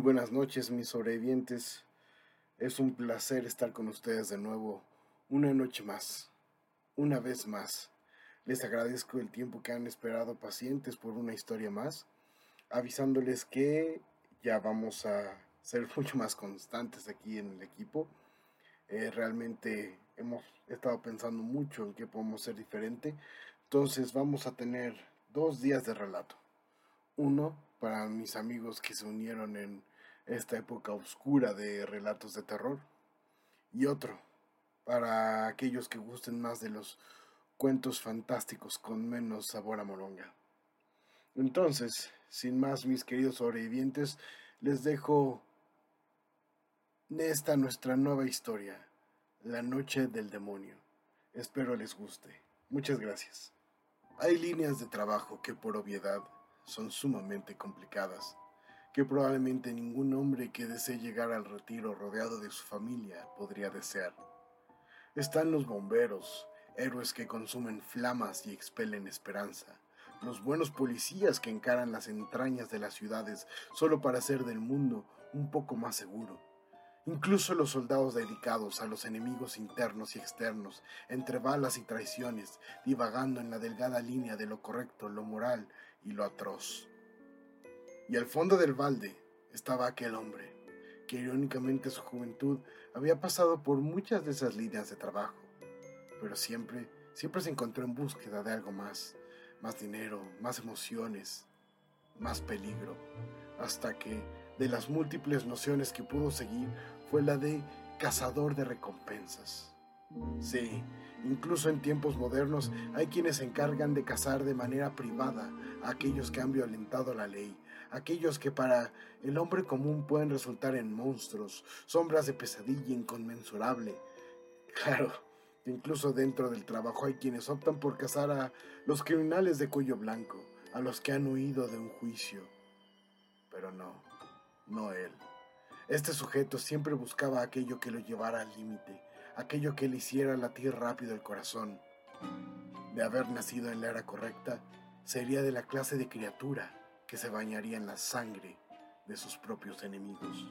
Buenas noches, mis sobrevivientes. Es un placer estar con ustedes de nuevo una noche más, una vez más. Les agradezco el tiempo que han esperado pacientes por una historia más, avisándoles que ya vamos a ser mucho más constantes aquí en el equipo. Eh, realmente hemos estado pensando mucho en qué podemos ser diferente. Entonces vamos a tener dos días de relato. Uno para mis amigos que se unieron en esta época oscura de relatos de terror. Y otro para aquellos que gusten más de los cuentos fantásticos con menos sabor a moronga. Entonces, sin más, mis queridos sobrevivientes, les dejo esta nuestra nueva historia, La Noche del Demonio. Espero les guste. Muchas gracias. Hay líneas de trabajo que por obviedad son sumamente complicadas, que probablemente ningún hombre que desee llegar al retiro rodeado de su familia podría desear. Están los bomberos, héroes que consumen flamas y expelen esperanza, los buenos policías que encaran las entrañas de las ciudades solo para hacer del mundo un poco más seguro, incluso los soldados dedicados a los enemigos internos y externos, entre balas y traiciones, divagando en la delgada línea de lo correcto, lo moral y lo atroz. Y al fondo del balde estaba aquel hombre, que irónicamente su juventud había pasado por muchas de esas líneas de trabajo, pero siempre, siempre se encontró en búsqueda de algo más, más dinero, más emociones, más peligro, hasta que de las múltiples nociones que pudo seguir fue la de cazador de recompensas. Sí, incluso en tiempos modernos hay quienes se encargan de cazar de manera privada a aquellos que han violentado la ley, aquellos que para el hombre común pueden resultar en monstruos, sombras de pesadilla inconmensurable. Claro, incluso dentro del trabajo hay quienes optan por cazar a los criminales de cuello blanco, a los que han huido de un juicio. Pero no, no él. Este sujeto siempre buscaba aquello que lo llevara al límite, aquello que le hiciera latir rápido el corazón. De haber nacido en la era correcta, sería de la clase de criatura que se bañaría en la sangre de sus propios enemigos.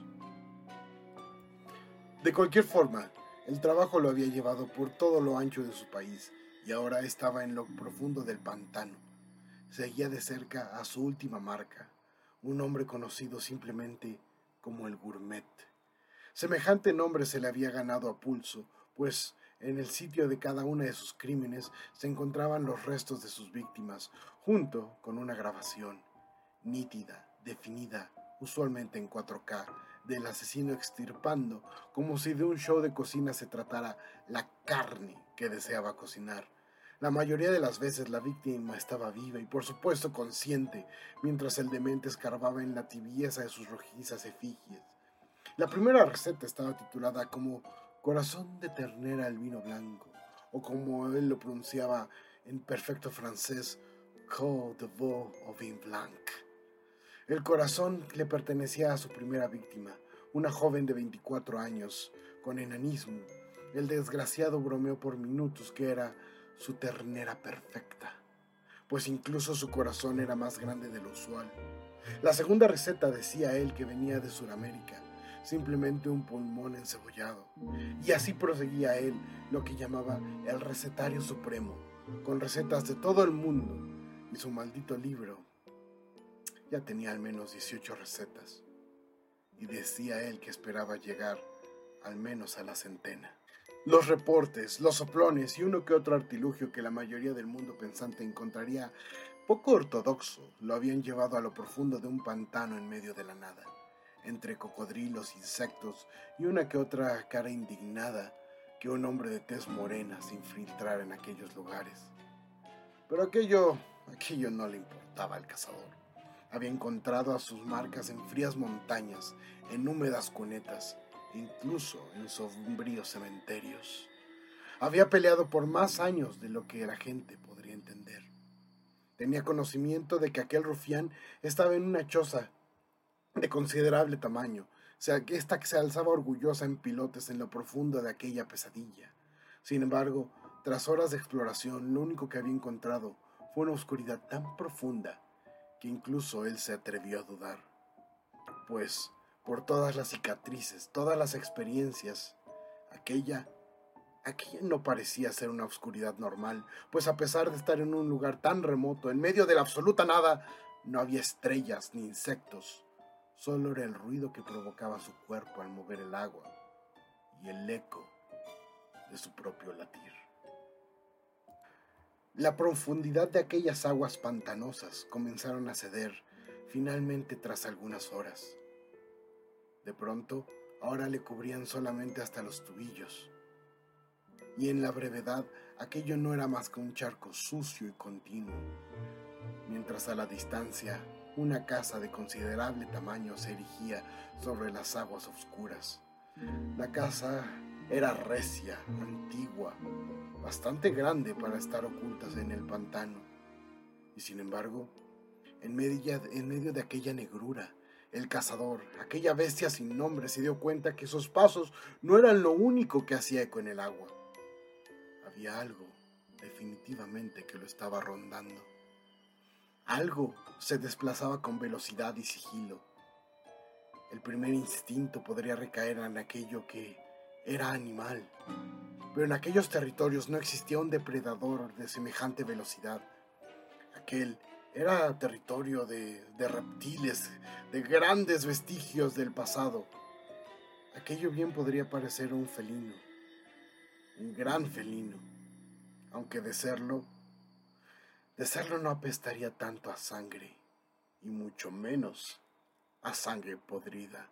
De cualquier forma, el trabajo lo había llevado por todo lo ancho de su país y ahora estaba en lo profundo del pantano. Seguía de cerca a su última marca, un hombre conocido simplemente como el gourmet. Semejante nombre se le había ganado a pulso, pues en el sitio de cada una de sus crímenes se encontraban los restos de sus víctimas, junto con una grabación, nítida, definida, usualmente en 4K, del asesino extirpando, como si de un show de cocina se tratara la carne que deseaba cocinar. La mayoría de las veces la víctima estaba viva y por supuesto consciente, mientras el demente escarbaba en la tibieza de sus rojizas efigies. La primera receta estaba titulada como Corazón de ternera al vino blanco, o como él lo pronunciaba en perfecto francés, Code de veau au vin blanc. El corazón le pertenecía a su primera víctima, una joven de 24 años, con enanismo. El desgraciado bromeó por minutos que era su ternera perfecta, pues incluso su corazón era más grande de lo usual. La segunda receta decía él que venía de Sudamérica, simplemente un pulmón encebollado. Y así proseguía él lo que llamaba el recetario supremo, con recetas de todo el mundo y su maldito libro. Ya tenía al menos 18 recetas, y decía él que esperaba llegar al menos a la centena. Los reportes, los soplones y uno que otro artilugio que la mayoría del mundo pensante encontraría poco ortodoxo lo habían llevado a lo profundo de un pantano en medio de la nada, entre cocodrilos, insectos y una que otra cara indignada que un hombre de tez morena se infiltrara en aquellos lugares. Pero aquello, aquello no le importaba al cazador. Había encontrado a sus marcas en frías montañas, en húmedas cunetas, incluso en sombríos cementerios. Había peleado por más años de lo que la gente podría entender. Tenía conocimiento de que aquel rufián estaba en una choza de considerable tamaño, esta que se alzaba orgullosa en pilotes en lo profundo de aquella pesadilla. Sin embargo, tras horas de exploración, lo único que había encontrado fue una oscuridad tan profunda que incluso él se atrevió a dudar. Pues por todas las cicatrices, todas las experiencias. Aquella, aquella no parecía ser una oscuridad normal, pues a pesar de estar en un lugar tan remoto, en medio de la absoluta nada, no había estrellas ni insectos. Solo era el ruido que provocaba su cuerpo al mover el agua y el eco de su propio latir. La profundidad de aquellas aguas pantanosas comenzaron a ceder finalmente tras algunas horas. De pronto, ahora le cubrían solamente hasta los tubillos. Y en la brevedad, aquello no era más que un charco sucio y continuo, mientras a la distancia una casa de considerable tamaño se erigía sobre las aguas oscuras. La casa era recia, antigua, bastante grande para estar ocultas en el pantano. Y sin embargo, en medio, de aquella negrura, el cazador, aquella bestia sin nombre, se dio cuenta que sus pasos no eran lo único que hacía eco en el agua. Había algo, definitivamente, que lo estaba rondando. Algo se desplazaba con velocidad y sigilo. El primer instinto podría recaer en aquello que era animal, pero en aquellos territorios no existía un depredador de semejante velocidad. Aquel era territorio de, reptiles, de grandes vestigios del pasado. Aquello bien podría parecer un felino, un gran felino, aunque de serlo, de serlo no apestaría tanto a sangre, y mucho menos a sangre podrida.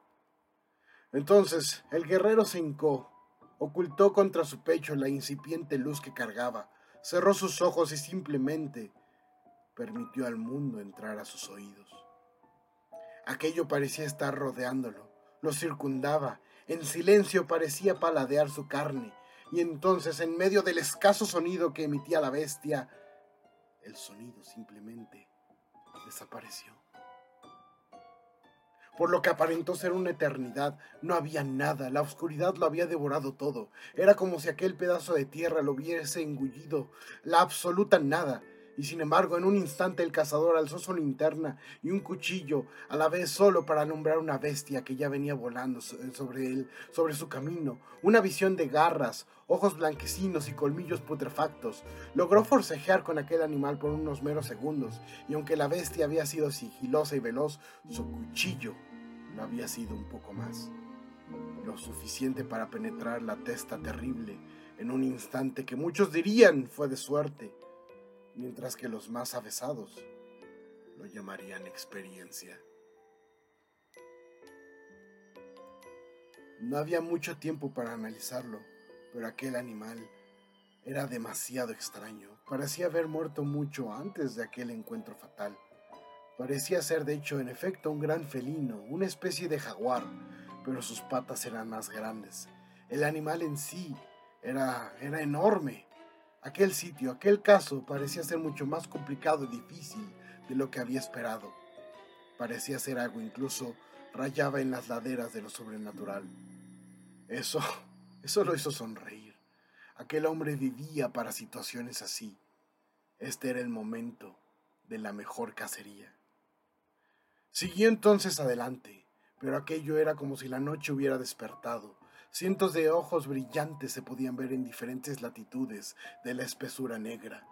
Entonces el guerrero se hincó, ocultó contra su pecho la incipiente luz que cargaba, cerró sus ojos y simplemente permitió al mundo entrar a sus oídos. Aquello parecía estar rodeándolo, lo circundaba, en silencio parecía paladear su carne, y entonces en medio del escaso sonido que emitía la bestia, el sonido simplemente desapareció. Por lo que aparentó ser una eternidad, no había nada, la oscuridad lo había devorado todo. Era como si aquel pedazo de tierra lo hubiese engullido, la absoluta nada, y sin embargo, en un instante el cazador alzó su linterna y un cuchillo, a la vez solo para alumbrar una bestia que ya venía volando sobre él, sobre su camino. Una visión de garras, ojos blanquecinos y colmillos putrefactos. Logró forcejear con aquel animal por unos meros segundos, y aunque la bestia había sido sigilosa y veloz, su cuchillo no había sido un poco más. Lo suficiente para penetrar la testa terrible en un instante que muchos dirían fue de suerte mientras que los más avesados lo llamarían experiencia. No había mucho tiempo para analizarlo, pero aquel animal era demasiado extraño. Parecía haber muerto mucho antes de aquel encuentro fatal. Parecía ser, de hecho, en efecto, un gran felino, una especie de jaguar, pero sus patas eran más grandes. El animal en sí era, era enorme, Aquel sitio, aquel caso parecía ser mucho más complicado y difícil de lo que había esperado. Parecía ser algo incluso rayaba en las laderas de lo sobrenatural. Eso, eso lo hizo sonreír. Aquel hombre vivía para situaciones así. Este era el momento de la mejor cacería. Siguió entonces adelante, pero aquello era como si la noche hubiera despertado Cientos de ojos brillantes se podían ver en diferentes latitudes de la espesura negra,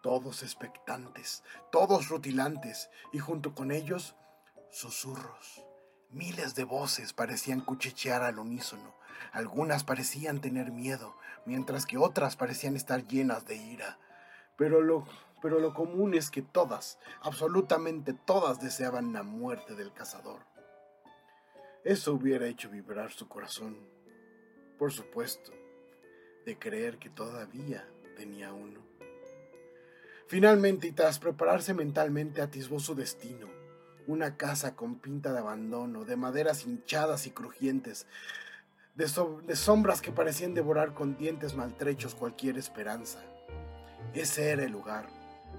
todos expectantes, todos rutilantes, y junto con ellos susurros. Miles de voces parecían cuchichear al unísono, algunas parecían tener miedo, mientras que otras parecían estar llenas de ira. Pero lo, pero lo común es que todas, absolutamente todas deseaban la muerte del cazador. Eso hubiera hecho vibrar su corazón por supuesto, de creer que todavía tenía uno. Finalmente, y tras prepararse mentalmente, atisbó su destino, una casa con pinta de abandono, de maderas hinchadas y crujientes, de, de sombras que parecían devorar con dientes maltrechos cualquier esperanza. Ese era el lugar,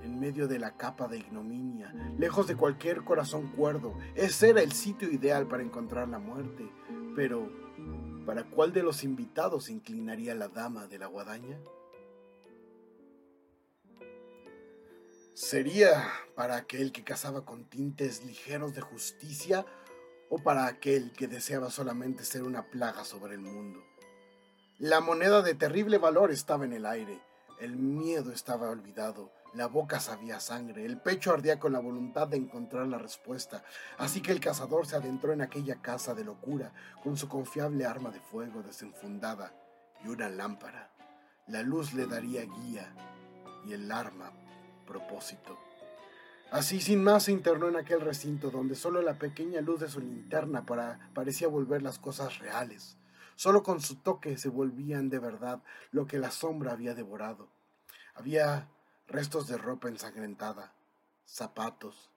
en medio de la capa de ignominia, lejos de cualquier corazón cuerdo. Ese era el sitio ideal para encontrar la muerte. Pero ¿Para cuál de los invitados se inclinaría la dama de la guadaña? ¿Sería para aquel que cazaba con tintes ligeros de justicia o para aquel que deseaba solamente ser una plaga sobre el mundo. La moneda de terrible valor estaba en el aire, el miedo estaba olvidado, la boca sabía sangre, el pecho ardía con la voluntad de encontrar la respuesta, así que el cazador se adentró en aquella casa de locura con su confiable arma de fuego desenfundada y una lámpara. La luz le daría guía y el arma propósito. Así sin más se internó en aquel recinto donde solo la pequeña luz de su linterna parecía volver las cosas reales. Solo con su toque se volvían de verdad lo que la sombra había devorado. Había restos de ropa ensangrentada, zapatos.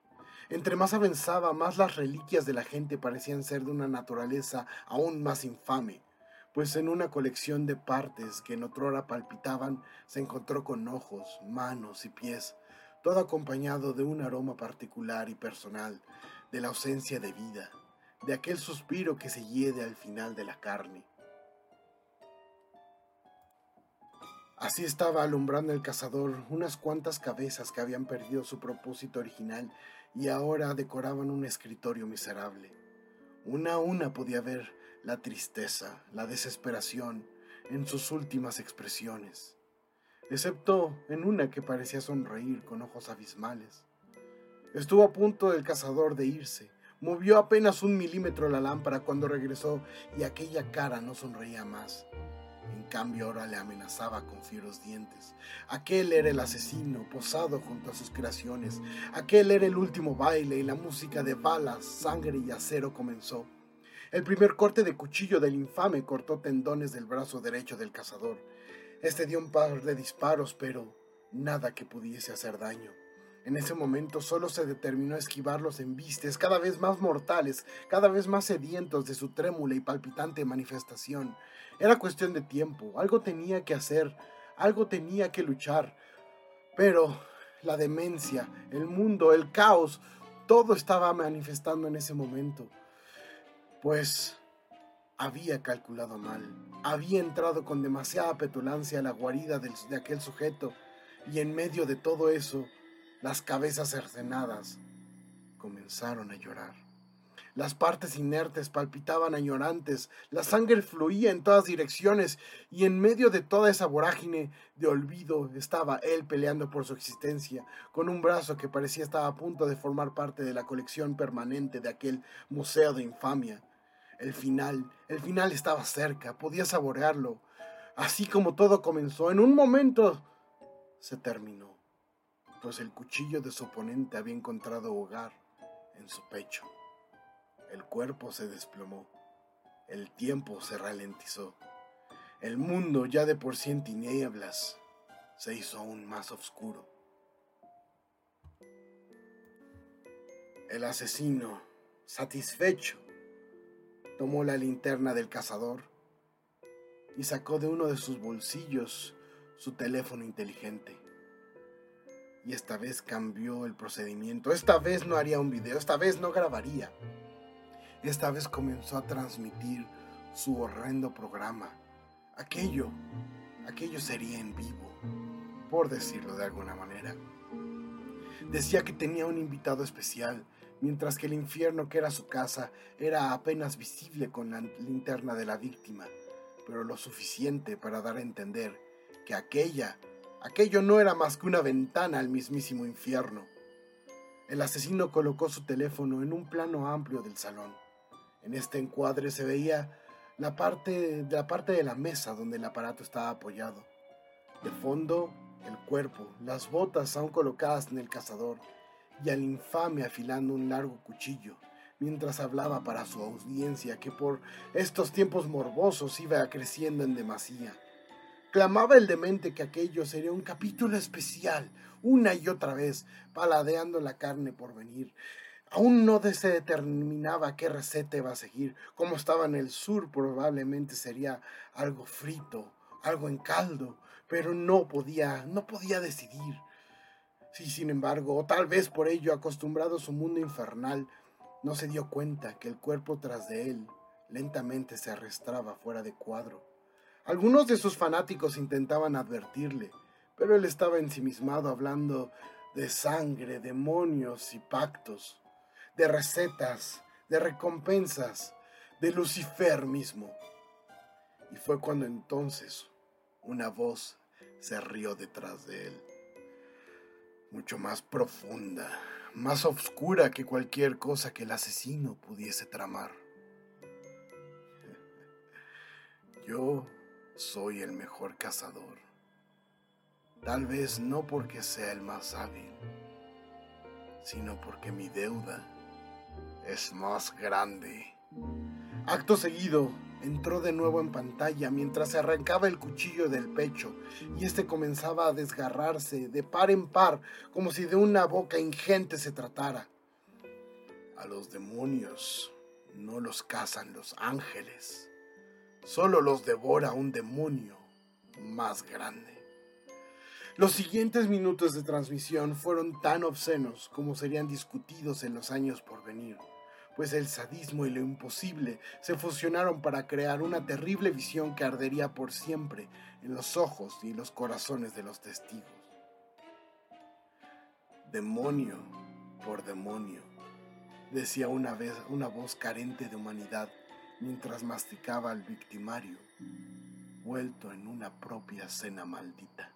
Entre más avanzaba, más las reliquias de la gente parecían ser de una naturaleza aún más infame, pues en una colección de partes que en otrora palpitaban se encontró con ojos, manos y pies, todo acompañado de un aroma particular y personal, de la ausencia de vida, de aquel suspiro que se hiede al final de la carne. Así estaba alumbrando el cazador unas cuantas cabezas que habían perdido su propósito original y ahora decoraban un escritorio miserable. Una a una podía ver la tristeza, la desesperación en sus últimas expresiones, excepto en una que parecía sonreír con ojos abismales. Estuvo a punto el cazador de irse, movió apenas un milímetro la lámpara cuando regresó y aquella cara no sonreía más. En cambio ahora le amenazaba con fieros dientes. Aquel era el asesino posado junto a sus creaciones. Aquel era el último baile y la música de balas, sangre y acero comenzó. El primer corte de cuchillo del infame cortó tendones del brazo derecho del cazador. Este dio un par de disparos, pero nada que pudiese hacer daño. En ese momento solo se determinó a esquivar los embistes cada vez más mortales, cada vez más sedientos de su trémula y palpitante manifestación. Era cuestión de tiempo, algo tenía que hacer, algo tenía que luchar. Pero la demencia, el mundo, el caos, todo estaba manifestando en ese momento. Pues había calculado mal, había entrado con demasiada petulancia a la guarida de aquel sujeto, y en medio de todo eso, las cabezas cercenadas comenzaron a llorar. Las partes inertes palpitaban añorantes, la sangre fluía en todas direcciones y en medio de toda esa vorágine de olvido estaba él peleando por su existencia, con un brazo que parecía estar a punto de formar parte de la colección permanente de aquel museo de infamia. El final, el final estaba cerca, podía saborearlo. Así como todo comenzó, en un momento se terminó pues el cuchillo de su oponente había encontrado hogar en su pecho. El cuerpo se desplomó, el tiempo se ralentizó, el mundo ya de por sí en tinieblas se hizo aún más oscuro. El asesino, satisfecho, tomó la linterna del cazador y sacó de uno de sus bolsillos su teléfono inteligente y esta vez cambió el procedimiento. Esta vez no haría un video, esta vez no grabaría. Esta vez comenzó a transmitir su horrendo programa. Aquello, aquello sería en vivo, por decirlo de alguna manera. Decía que tenía un invitado especial, mientras que el infierno que era su casa era apenas visible con la linterna de la víctima, pero lo suficiente para dar a entender que aquella Aquello no era más que una ventana al mismísimo infierno. El asesino colocó su teléfono en un plano amplio del salón. En este encuadre se veía la parte, de la parte de la mesa donde el aparato estaba apoyado. De fondo, el cuerpo, las botas aún colocadas en el cazador y al infame afilando un largo cuchillo mientras hablaba para su audiencia que por estos tiempos morbosos iba creciendo en demasía. Clamaba el demente que aquello sería un capítulo especial, una y otra vez, paladeando la carne por venir. Aún no se determinaba qué receta iba a seguir. Como estaba en el sur, probablemente sería algo frito, algo en caldo, pero no podía, no podía decidir. Sí, sin embargo, o tal vez por ello, acostumbrado a su mundo infernal, no se dio cuenta que el cuerpo tras de él lentamente se arrastraba fuera de cuadro algunos de sus fanáticos intentaban advertirle, pero él estaba ensimismado hablando de sangre, demonios y pactos, de recetas, de recompensas, de Lucifer mismo. Y fue cuando entonces una voz se rió detrás de él, mucho más profunda, más oscura que cualquier cosa que el asesino pudiese tramar. Yo soy el mejor cazador, tal vez no porque sea el más hábil, sino porque mi deuda es más grande. Acto seguido, entró de nuevo en pantalla mientras se arrancaba el cuchillo del pecho y este comenzaba a desgarrarse de par en par como si de una boca ingente se tratara. A los demonios no los cazan los ángeles, solo los devora un demonio más grande. Los siguientes minutos de transmisión fueron tan obscenos como serían discutidos en los años por venir pues el sadismo y lo imposible se fusionaron para crear una terrible visión que ardería por siempre en los ojos y los corazones de los testigos. Demonio por demonio, decía una vez una voz carente de humanidad mientras masticaba al victimario, vuelto en una propia cena maldita.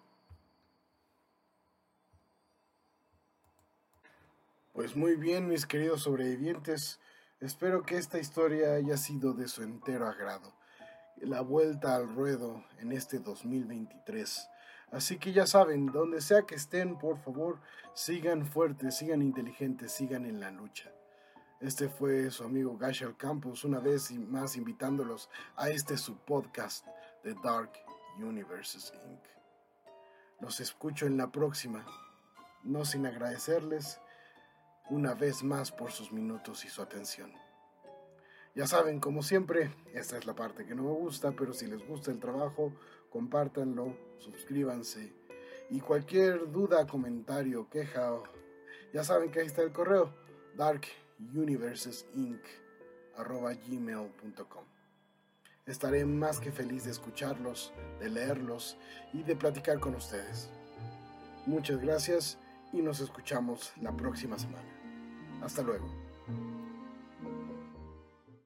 Pues muy bien, mis queridos sobrevivientes, Espero que esta historia haya sido de su entero agrado. La vuelta al ruedo en este 2023. Así que ya saben, donde sea que estén, por favor, sigan fuertes, sigan inteligentes, sigan en la lucha. Este fue su amigo Gashal Campos, una vez más invitándolos a este su podcast de Dark Universes Inc. Los escucho en la próxima, no sin agradecerles una vez más por sus minutos y su atención. Ya saben, como siempre, esta es la parte que no me gusta, pero si les gusta el trabajo, compártanlo, suscríbanse y cualquier duda, comentario, queja, ya saben que ahí está el correo darkuniversesinc.gmail.com Estaré más que feliz de escucharlos, de leerlos y de platicar con ustedes. Muchas gracias y nos escuchamos la próxima semana. Hasta luego.